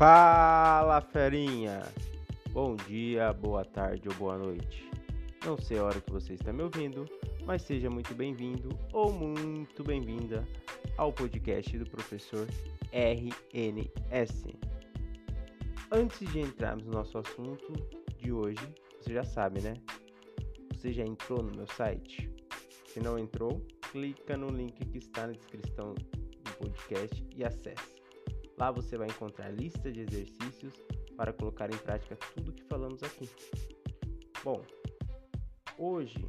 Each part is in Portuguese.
Fala, ferinha! Bom dia, boa tarde ou boa noite. Não sei a hora que você está me ouvindo, mas seja muito bem-vindo ou muito bem-vinda ao podcast do professor RNS. Antes de entrarmos no nosso assunto de hoje, você já sabe, né? Você já entrou no meu site? Se não entrou, clica no link que está na descrição do podcast e acesse. Lá você vai encontrar lista de exercícios para colocar em prática tudo que falamos aqui. Bom, hoje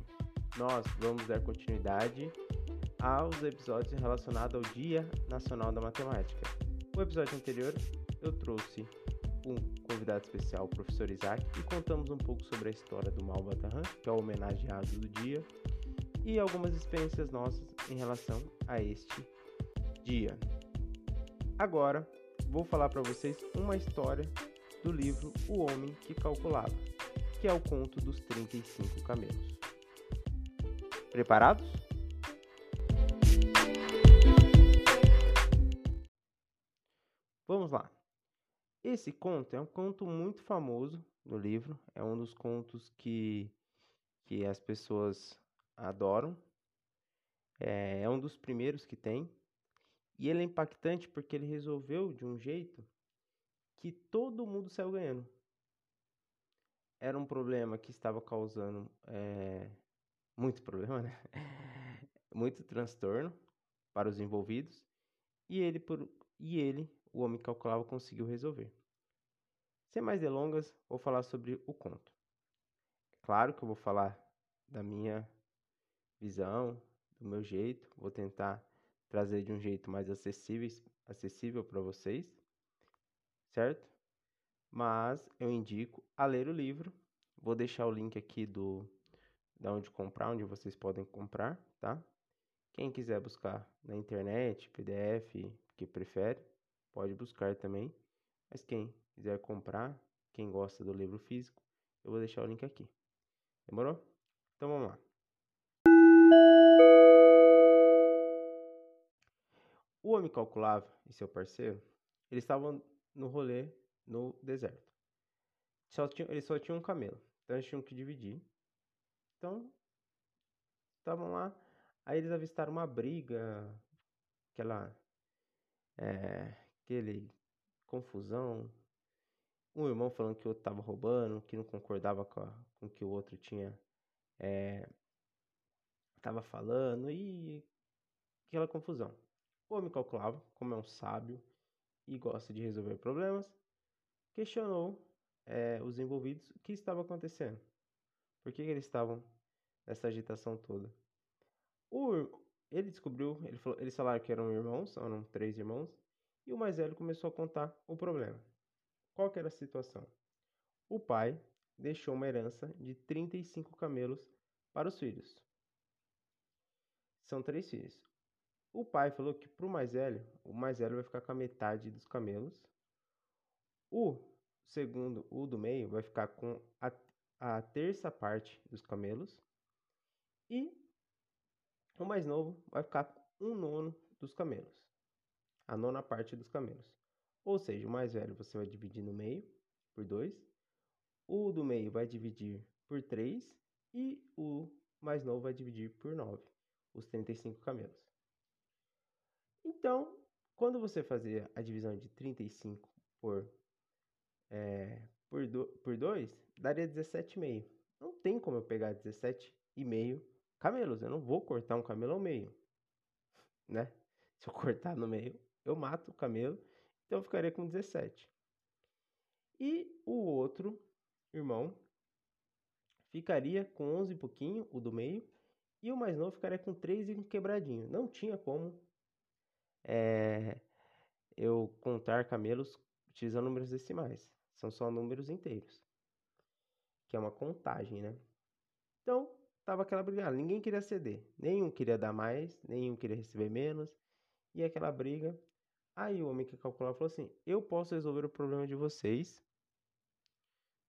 nós vamos dar continuidade aos episódios relacionados ao Dia Nacional da Matemática. No episódio anterior eu trouxe um convidado especial, o professor Isaac, e contamos um pouco sobre a história do Mal Batarran, que é o homenageado do dia, e algumas experiências nossas em relação a este dia. Agora, vou falar para vocês uma história do livro O Homem que Calculava, que é o conto dos 35 camelos. Preparados? Vamos lá. Esse conto é um conto muito famoso no livro, é um dos contos que, que as pessoas adoram. É, é um dos primeiros que tem. E ele é impactante porque ele resolveu de um jeito que todo mundo saiu ganhando. Era um problema que estava causando é, muito problema, né? muito transtorno para os envolvidos. E ele, por, e ele, o homem calculava, conseguiu resolver. Sem mais delongas, vou falar sobre o conto. Claro que eu vou falar da minha visão, do meu jeito, vou tentar trazer de um jeito mais acessível, acessível para vocês, certo? Mas eu indico a ler o livro. Vou deixar o link aqui do da onde comprar, onde vocês podem comprar, tá? Quem quiser buscar na internet, PDF, que prefere, pode buscar também. Mas quem quiser comprar, quem gosta do livro físico, eu vou deixar o link aqui. Demorou? Então vamos lá. O homem calculava e seu parceiro, eles estavam no rolê no deserto. Só tinha, eles só tinham um camelo, então eles tinham que dividir. Então, estavam lá, aí eles avistaram uma briga, aquela, é, aquele confusão. Um irmão falando que o outro estava roubando, que não concordava com, a, com o que o outro tinha estava é, falando e aquela confusão. O homem calculava, como é um sábio e gosta de resolver problemas, questionou é, os envolvidos o que estava acontecendo. Por que, eles estavam nessa agitação toda? O, ele descobriu, ele falou, eles falaram que eram irmãos, eram três irmãos, e o mais velho começou a contar o problema. Qual era a situação? O pai deixou uma herança de 35 camelos para os filhos. São três filhos. O pai falou que para o mais velho, o mais velho vai ficar com a metade dos camelos. O segundo, o do meio, vai ficar com a, a terça parte dos camelos. E o mais novo vai ficar com um nono dos camelos. A nona parte dos camelos. Ou seja, o mais velho você vai dividir no meio por 2. O do meio vai dividir por 3. E o mais novo vai dividir por 9. Os 35 camelos. Então, quando você fazer a divisão de 35 por, é, por, do, por 2, daria 17,5. Não tem como eu pegar 17,5 camelos. Eu não vou cortar um camelo ao meio. Né? Se eu cortar no meio, eu mato o camelo. Então eu ficaria com 17. E o outro irmão ficaria com 11 e pouquinho, o do meio. E o mais novo ficaria com 3 e um quebradinho. Não tinha como é, eu contar camelos utilizando números decimais. São só números inteiros. Que é uma contagem, né? Então, tava aquela briga. Ninguém queria ceder. Nenhum queria dar mais, nenhum queria receber menos. E aquela briga. Aí o homem que calculava falou assim: Eu posso resolver o problema de vocês.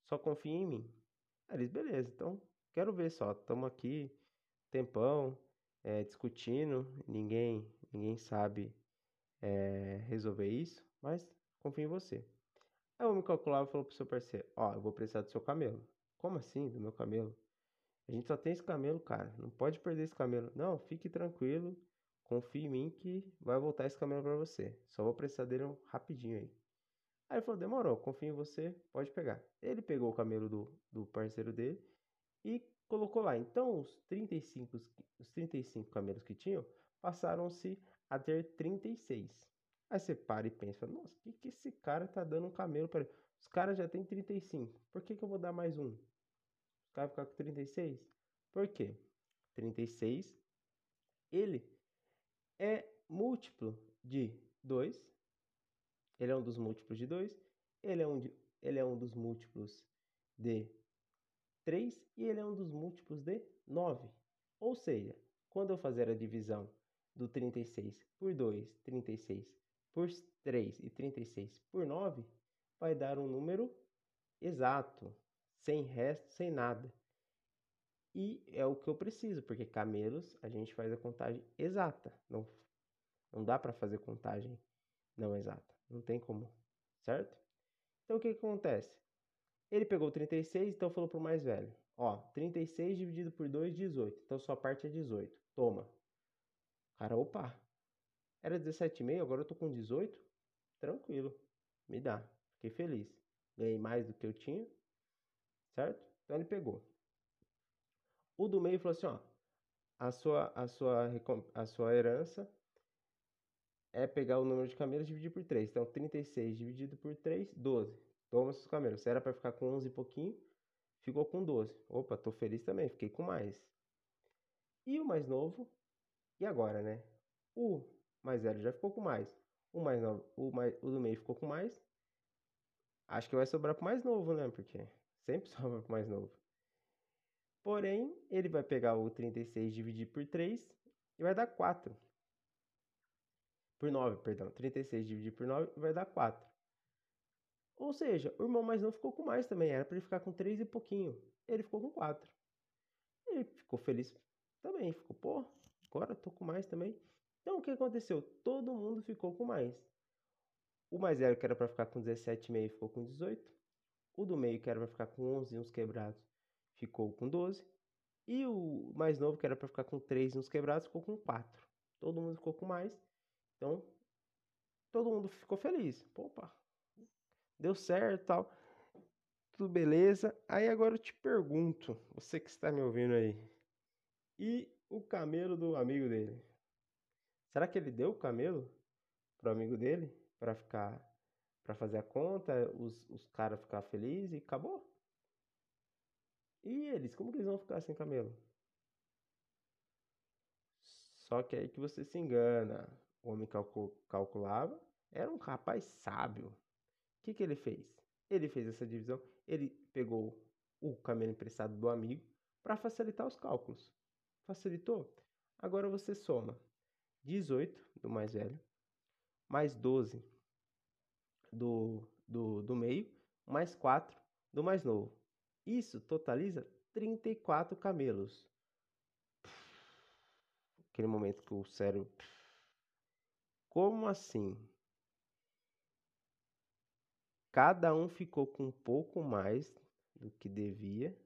Só confia em mim. Aí eles, beleza, então quero ver só. Estamos aqui, tempão, é, discutindo. Ninguém, ninguém sabe é, resolver isso, mas confio em você. Aí o homem calculava e falou pro seu parceiro: Ó, eu vou precisar do seu camelo. Como assim, do meu camelo? A gente só tem esse camelo, cara. Não pode perder esse camelo. Não, fique tranquilo. Confie em mim que vai voltar esse camelo para você. Só vou precisar dele um rapidinho aí. Aí ele falou: demorou, confio em você, pode pegar. Ele pegou o camelo do, do parceiro dele e colocou lá. Então, os 35, os 35 camelos que tinham passaram-se a ter 36. Aí você para e pensa: nossa, o que, que esse cara tá dando um camelo para? Os caras já tem 35, por que, que eu vou dar mais um? Os caras ficar com 36? Por quê? 36, ele é múltiplo de 2. Ele é um dos múltiplos de 2. Ele é um, ele é um dos múltiplos de 3 e ele é um dos múltiplos de 9. Ou seja, quando eu fazer a divisão do 36 por 2, 36 por 3 e 36 por 9, vai dar um número exato, sem resto, sem nada. E é o que eu preciso, porque camelos a gente faz a contagem exata. Não, não dá para fazer contagem não exata. Não tem como, certo? Então o que, que acontece? Ele pegou 36, então falou pro mais velho: Ó, 36 dividido por 2, 18. Então sua parte é 18. Toma. Cara, opa. Era 17,5, agora eu tô com 18. Tranquilo. Me dá. Fiquei feliz. Ganhei mais do que eu tinha. Certo? Então ele pegou. O do meio falou assim, ó, a sua, a sua, a sua herança é pegar o número de camelos e dividir por 3. Então, 36 dividido por 3, 12. Toma seus camelos. Se era para ficar com 11 e pouquinho, ficou com 12. Opa, tô feliz também, fiquei com mais. E o mais novo, e agora, né? O mais velho já ficou com mais. O mais novo, o, mais, o do meio ficou com mais. Acho que vai sobrar pro mais novo, né? Porque sempre sobra pro mais novo. Porém, ele vai pegar o 36 dividir por 3 e vai dar 4. Por 9, perdão. 36 dividir por 9 vai dar 4. Ou seja, o irmão mais novo ficou com mais também. Era para ele ficar com 3 e pouquinho. Ele ficou com 4. Ele ficou feliz também. Ficou, pô, agora tô com mais também. Então o que aconteceu? Todo mundo ficou com mais. O mais velho, que era para ficar com 17,5, ficou com 18. O do meio, que era para ficar com 11 uns quebrados, ficou com 12. E o mais novo, que era para ficar com 3 uns quebrados, ficou com 4. Todo mundo ficou com mais. Então, todo mundo ficou feliz. Opa, deu certo tal. Tudo beleza. Aí agora eu te pergunto, você que está me ouvindo aí. E o camelo do amigo dele? Será que ele deu o camelo pro amigo dele para ficar para fazer a conta, os, os caras ficar felizes e acabou? E eles, como que eles vão ficar sem camelo? Só que aí que você se engana. O homem calcul calculava, era um rapaz sábio. O que, que ele fez? Ele fez essa divisão, ele pegou o camelo emprestado do amigo para facilitar os cálculos. Facilitou? Agora você soma 18 do mais velho, mais 12 do, do, do meio, mais 4 do mais novo. Isso totaliza 34 camelos. Aquele momento que o cérebro. Como assim? Cada um ficou com um pouco mais do que devia.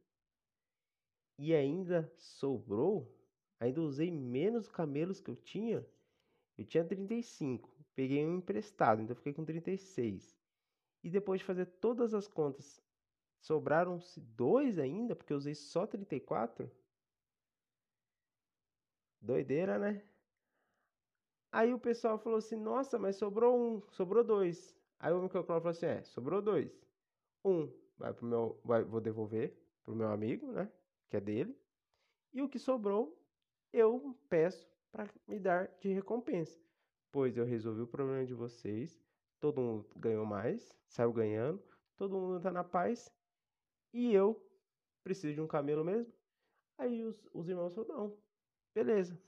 E ainda sobrou. Ainda usei menos camelos que eu tinha. Eu tinha 35. Peguei um emprestado, então fiquei com 36. E depois de fazer todas as contas Sobraram-se dois ainda, porque eu usei só 34. Doideira, né? Aí o pessoal falou assim: Nossa, mas sobrou um, sobrou dois. Aí o microcloro falou assim: É, sobrou dois. Um vai pro meu, vai, vou devolver pro meu amigo, né? Que é dele. E o que sobrou, eu peço para me dar de recompensa. Pois eu resolvi o problema de vocês. Todo mundo ganhou mais, saiu ganhando. Todo mundo tá na paz e eu preciso de um camelo mesmo. Aí os, os irmãos falaram, não, beleza.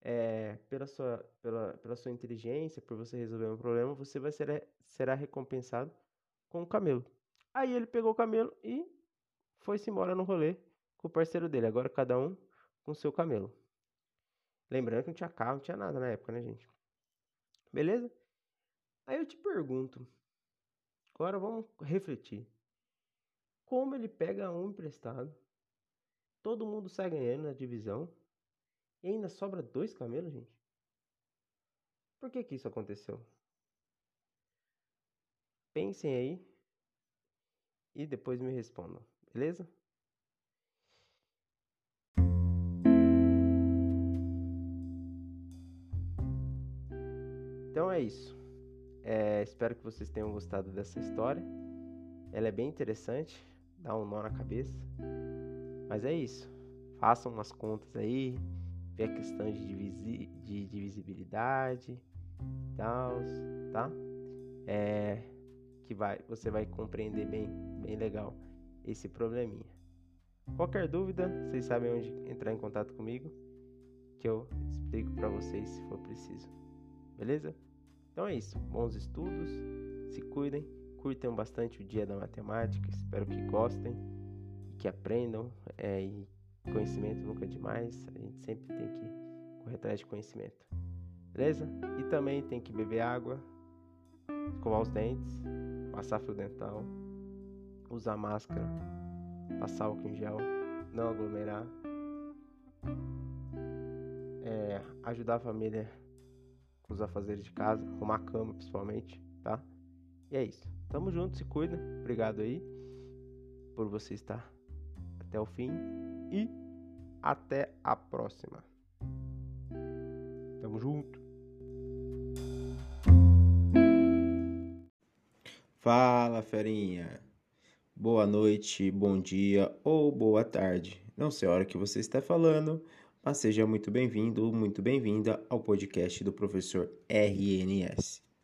É, pela, sua, pela, pela sua inteligência, por você resolver um problema, você vai ser, será recompensado com um camelo. Aí ele pegou o camelo e foi-se embora no rolê com o parceiro dele. Agora cada um com seu camelo. Lembrando que não tinha carro, não tinha nada na época, né, gente? Beleza? Aí eu te pergunto, Agora vamos refletir. Como ele pega um emprestado, todo mundo sai ganhando na divisão e ainda sobra dois camelos, gente? Por que que isso aconteceu? Pensem aí e depois me respondam, beleza? É isso. É, espero que vocês tenham gostado dessa história. Ela é bem interessante, dá um nó na cabeça. Mas é isso. Façam umas contas aí, vê a questão de, divisi de divisibilidade e tal, tá? É, que vai, você vai compreender bem, bem legal esse probleminha. Qualquer dúvida, vocês sabem onde entrar em contato comigo, que eu explico para vocês se for preciso. Beleza? Então é isso. Bons estudos, se cuidem, curtem bastante o dia da matemática. Espero que gostem e que aprendam. É, e conhecimento nunca é demais. A gente sempre tem que correr atrás de conhecimento. Beleza? E também tem que beber água, escovar os dentes, passar fio dental, usar máscara, passar álcool em gel, não aglomerar, é, ajudar a família os afazeres de casa, arrumar a cama principalmente, tá? E é isso. Tamo junto, se cuida. Obrigado aí por você estar até o fim e até a próxima. Tamo junto. Fala, ferinha. Boa noite, bom dia ou boa tarde. Não sei a hora que você está falando, mas seja muito bem-vindo, muito bem-vinda ao podcast do professor RNS.